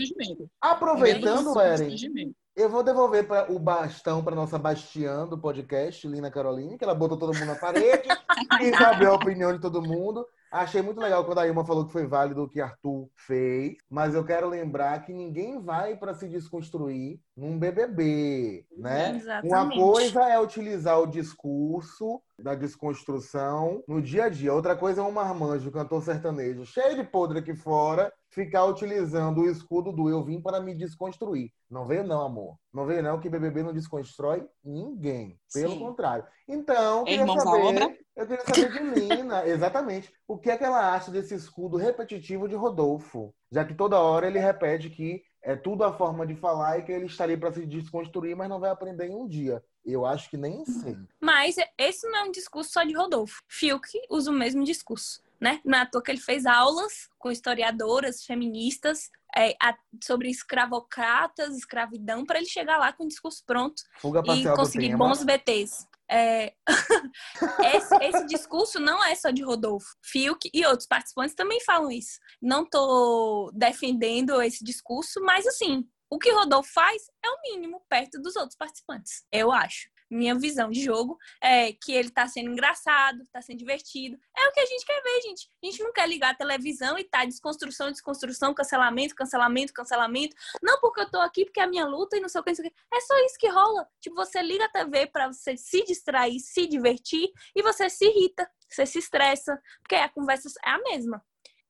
Aproveitando, Eren, eu vou devolver pra, o bastão para nossa Bastiã do podcast, Lina Caroline, que ela botou todo mundo na parede (laughs) e sabe a opinião de todo mundo. Achei muito legal quando a Ilma falou que foi válido o que Arthur fez, mas eu quero lembrar que ninguém vai para se desconstruir num BBB, né? Exatamente. Uma coisa é utilizar o discurso da desconstrução no dia a dia. Outra coisa é um marmanjo, cantor sertanejo, cheio de podre aqui fora, ficar utilizando o escudo do eu vim para me desconstruir. Não veio não, amor. Não veio não que BBB não desconstrói ninguém. Pelo Sim. contrário. Então, eu queria saber, eu queria saber de Lina, (laughs) exatamente, o que é que ela acha desse escudo repetitivo de Rodolfo? Já que toda hora ele repete que é tudo a forma de falar e que ele estaria para se desconstruir, mas não vai aprender em um dia. Eu acho que nem sei. Mas esse não é um discurso só de Rodolfo. Fiuk usa o mesmo discurso. Né? Não é toa que ele fez aulas com historiadoras feministas é, a, sobre escravocratas, escravidão, para ele chegar lá com o discurso pronto Fuga e conseguir bons BTs. É, (laughs) esse, esse discurso não é só de Rodolfo. Fiuk e outros participantes também falam isso. Não estou defendendo esse discurso, mas assim, o que Rodolfo faz é o mínimo perto dos outros participantes, eu acho. Minha visão de jogo é que ele tá sendo engraçado, tá sendo divertido. É o que a gente quer ver, gente. A gente não quer ligar a televisão e tá desconstrução, desconstrução, cancelamento, cancelamento, cancelamento. Não porque eu tô aqui, porque é a minha luta e não sei o que, não sei o que. É só isso que rola. Tipo, você liga a TV pra você se distrair, se divertir e você se irrita, você se estressa, porque a conversa é a mesma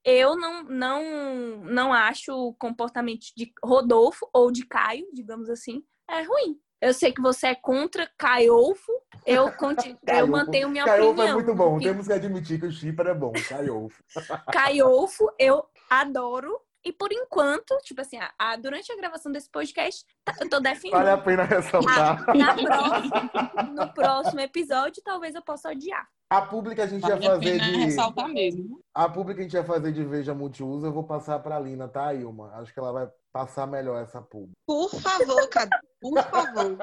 eu não, não, não acho o comportamento de Rodolfo ou de Caio, digamos assim, é ruim. Eu sei que você é contra Caiolfo, eu, conti- (laughs) eu Caiolfo. mantenho minha Caiolfo opinião. é muito bom. porque Temos que admitir que o Chipper é bom. Caiolfo. (laughs) Caiolfo, eu adoro. E por enquanto, tipo assim, a, a- durante a gravação desse podcast, tá- eu tô defendendo. Vale a pena ressaltar. Na próxima- no próximo episódio, talvez eu possa odiar. A pública a gente Vale ia a fazer pena de. ressaltar mesmo. A pública a gente ia fazer de Veja Multiuso, eu vou passar pra Lina, tá, Ilma? Acho que ela vai passar melhor essa pública. Por favor, Cadu, por favor.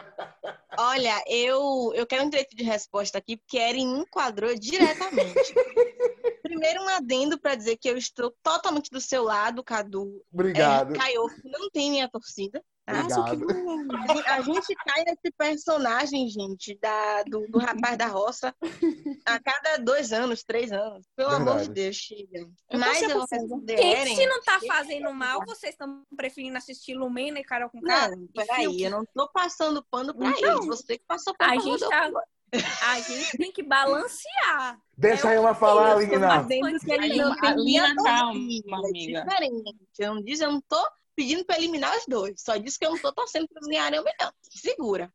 Olha, eu, eu quero um direito de resposta aqui, porque Erin enquadrou diretamente. Primeiro, um adendo para dizer que eu estou totalmente do seu lado, Cadu. Obrigado. É, Caio não tem minha torcida. Tá? Obrigado. A gente- A gente cai nesse personagem, gente, da, do, do rapaz da roça a cada dois anos, três anos. Pelo amor de Verdade. Deus, chega. Eu Mas eu Gente, Eren. se não tá fazendo mal, vocês estão preferindo assistir Lumena e Carol com Cara? Não, peraí, eu não tô passando pano pra Então, eles. Você que passou pano A gente tá. A gente tem que balancear. Deixa É que falar, eu dizendo que ele Alina, não tem calma, torcida, amiga. É diferente. Eu não disse, eu não tô pedindo pra eliminar os dois. Só disse que eu não tô torcendo pra eles ganharem o melhor. Segura.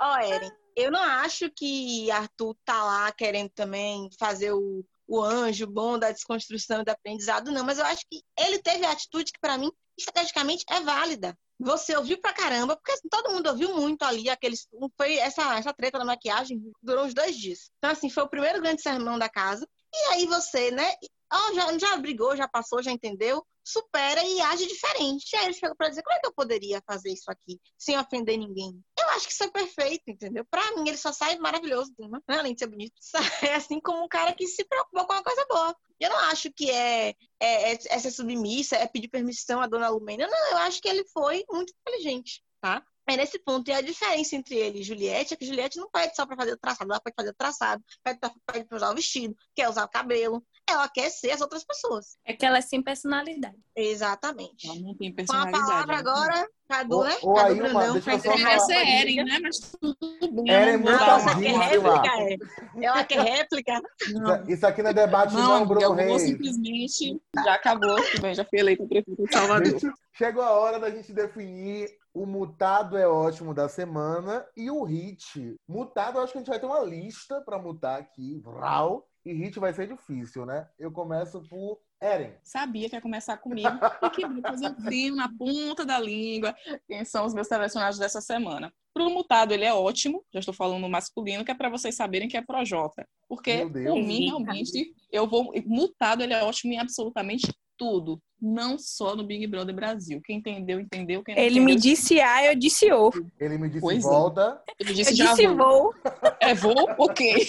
Ó, Eren, eu não acho que Arthur tá lá querendo também fazer o, o anjo bom da desconstrução e do aprendizado, não. Mas eu acho que ele teve a atitude que, pra mim, estrategicamente é válida. Você ouviu pra caramba, porque assim, todo mundo ouviu muito ali, aqueles, foi essa, essa treta da maquiagem durou uns dois dias. Então, assim, foi o primeiro grande sermão da casa. E aí você, né, ó, já, já brigou, já passou, já entendeu, supera e age diferente. Aí ele chegou pra dizer, como é que eu poderia fazer isso aqui sem ofender ninguém? Eu acho que isso é perfeito, entendeu? Pra mim, ele só sai maravilhoso, né? além de ser bonito. (laughs) É assim como um cara que se preocupou com uma coisa boa. Eu não acho que é, é, é, é ser submissa, é pedir permissão à dona Lumena. Não, eu acho que ele foi muito inteligente, tá? É nesse ponto. E a diferença entre ele e Juliette é que Juliette não pede só pra fazer o traçado, ela pode fazer o traçado, pede pra usar o vestido, quer usar o cabelo. Ela quer ser as outras pessoas. É que ela é sem personalidade. Exatamente. Ela não tem Com a personalidade. palavra né? agora, Cadu, né? ô, Cadu Ailma, Brandão, deixa eu só essa falar. Ser réplica. Eren, né? Mas tudo bem. Eren não muito Não, essa aqui é Tadinho, sei lá. réplica. É. Ela quer réplica. Isso- Isso aqui não é debate, não, Não, Bruno eu vou Reis. simplesmente. Já acabou, tudo bem, já fui eleita prefeita de Salvador. Chegou a hora da gente definir o mutado é ótimo da semana e o hit. Mutado, acho que a gente vai ter uma lista para mutar aqui. Vral. E hit vai ser difícil, né? Eu começo por Eren. Sabia que ia começar comigo. E que depois eu tenho na ponta da língua quem são os meus selecionados dessa semana. Pro mutado, ele é ótimo. Já estou falando no masculino, que é para vocês saberem que é Projota. Porque, por mim, realmente, eu vou. Mutado, ele é ótimo em absolutamente tudo. Não só no Big Brother Brasil. Quem entendeu, entendeu. Quem não Ele me entendeu, disse A, eu disse O. Ele me disse Pois é. volta. Ele Eu disse já disse vou. vou. (laughs) É vou? Ok.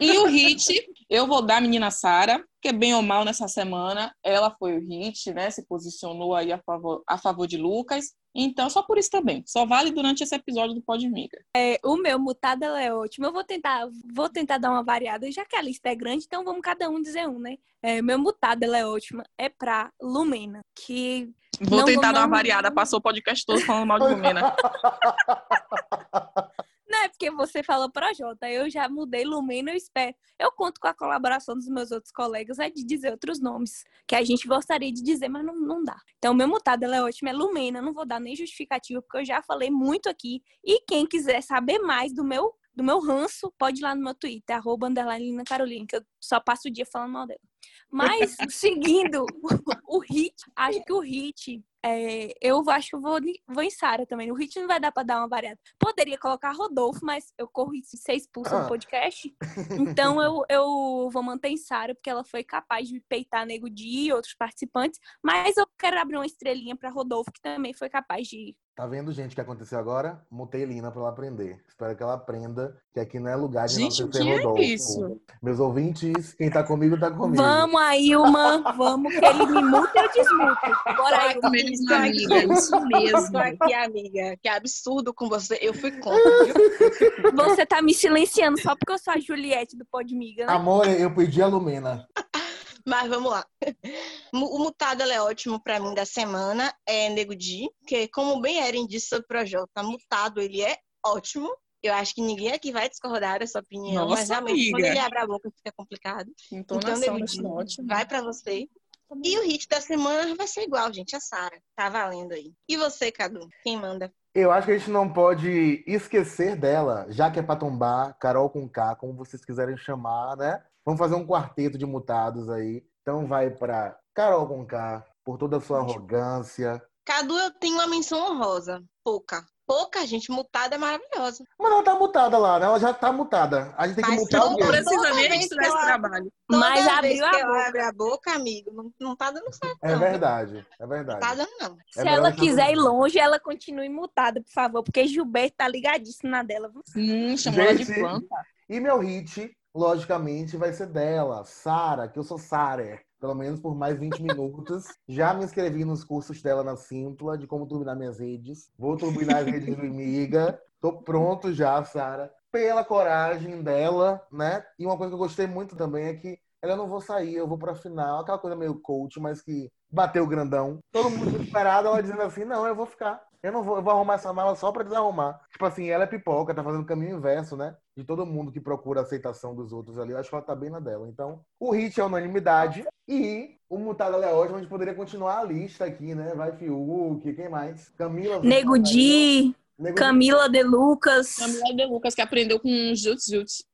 E o hit, eu vou dar a menina Sara, que é bem ou mal nessa semana. Ela foi o hit, né? Se posicionou aí a favor, a favor de Lucas. Então, só por isso também. Só vale durante esse episódio do Podmiga. É, o meu mutado ela é ótimo. Eu vou tentar, vou tentar dar uma variada, já que a lista é grande, então vamos cada um dizer um, né? É, meu mutado é ótima. É pra Lumena, que Vou Não, tentar não- dar uma variada. Passou o podcast todo falando mal de Lumena. (laughs) É porque você falou Projota, eu já mudei Lumena, eu espero. Eu conto com a colaboração dos meus outros colegas é de dizer outros nomes que a gente gostaria de dizer, mas não, não dá. Então, meu mutado ela é ótimo, é Lumena, não vou dar nem justificativa, porque eu já falei muito aqui. E quem quiser saber mais do meu do meu ranço, pode ir lá no meu Twitter, arroba underline Lina Carolina, que eu só passo o dia falando mal dela. Mas, (laughs) seguindo o hit, acho que o hit É, eu acho que eu vou, vou em Sara também. O ritmo não vai dar pra dar uma variada. Poderia colocar Rodolfo, mas eu corro risco de ser expulsa Ah. do podcast. (laughs) Então eu, eu vou manter em Sara, porque ela foi capaz de peitar Nego Di e outros participantes. Mas eu quero abrir uma estrelinha pra Rodolfo, que também foi capaz de. Tá vendo, gente, o que aconteceu agora? Mutei Lina pra ela aprender. Espero que ela aprenda que aqui não é lugar de Gente, não ser que é Rodolfo. isso? Meus ouvintes, quem tá comigo, tá comigo. Vamos, Ailma, vamos, que ele me muta e eu desmuto. Bora, Ai, Ailma. mesmo, Isso aqui. amiga, isso mesmo. Aqui, amiga. Que absurdo com você. Eu fui contra, viu? (laughs) Você tá me silenciando só porque eu sou a Juliette do Podmiga, né? Amor, eu pedi a Lumena. Mas vamos lá. O mutado é ótimo pra mim da semana. É Nego Di, que como bem Eren disse sobre o Projota, mutado ele é ótimo. Eu acho que ninguém aqui vai discordar dessa opinião, mas Nossa, realmente quando amiga. ele abre a boca fica complicado. Então, Entonação Nego Di, ótimo. vai pra você. E o hit da semana vai ser igual, gente, a Sara. Tá valendo aí. E você, Cadu? Quem manda? Eu acho que a gente não pode esquecer dela, já que é pra tombar, Carol com K, como vocês quiserem chamar, né? Vamos fazer um quarteto de mutados aí. Então vai pra Carol com K, por toda a sua arrogância. Cadu, eu tenho uma menção honrosa. Pouca. Pouca, gente. Mutada é maravilhosa. Mas ela tá mutada lá, né? Ela já tá mutada. A gente tem que Mas mutar toda alguém. Não precisa Toda nem a vez gente que dar esse trabalho. Toda Mas vez abriu que a ela boca. abre a boca, amigo, não, não tá dando certo, É não. verdade, é verdade. Tá dando, não. Se melhor ela quiser ir longe, ela continue mutada, por favor, porque Gilberto tá ligadíssimo na dela. Hum, chamou ela de Gente, planta. E meu hit, logicamente, vai ser dela, Sara, que eu sou Sara, pelo menos por mais 20 minutos. Já me inscrevi nos cursos dela na Simpla, de como turbinar minhas redes. Vou turbinar as redes do (laughs) Imiga. Tô pronto já, Sara. Pela coragem dela, né? E uma coisa que eu gostei muito também é que ela não vou sair, eu vou pra final. Aquela coisa meio coach, mas que bateu grandão. Todo mundo desesperado, ela dizendo assim, não, eu vou ficar. Eu não vou, eu vou arrumar essa mala só pra desarrumar. Tipo assim, ela é pipoca, tá fazendo o caminho inverso, né? De todo mundo que procura a aceitação dos outros ali. Eu acho que ela tá bem na dela. Então, o hit é unanimidade. E o Mutado ela é ótimo, a gente poderia continuar a lista aqui, né? Vai Fiuk, quem mais? Camila. Nego Di, Camila De Lucas, Camila de Lucas, que aprendeu com Jutsu Jutsu.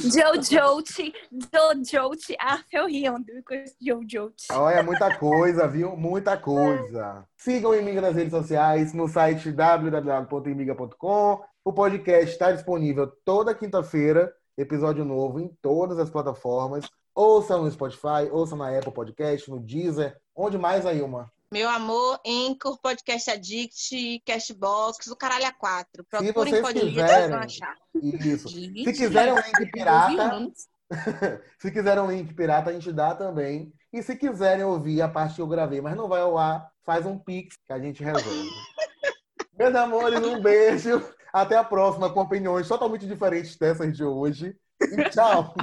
Jojote, Jojote. Ah, eu ri ontem com esse Jojote. Olha, muita coisa, viu? Muita coisa. Sigam o Imiga nas redes sociais, no site www.imiga.com. O podcast está disponível toda quinta-feira, episódio novo em todas as plataformas. Ouça no Spotify, ouça na Apple Podcast, no Deezer. Onde mais, Ailma? Meu amor, Anchor, Podcast Addict, Cashbox, o caralho a quatro. Procurem vocês Podliga, vocês quiserem. vão achar. Isso. Gente, Se quiserem um link pirata, (laughs) se quiserem um link pirata, a gente dá também. E se quiserem ouvir a parte que eu gravei, mas não vai ao ar, faz um pix que a gente resolve. (laughs) Meus amores, um beijo. Até a próxima com opiniões totalmente diferentes dessas de hoje. E tchau.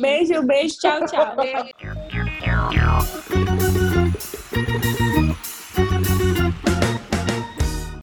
Beijo, beijo, tchau, tchau. Beijo. (laughs) Thank you.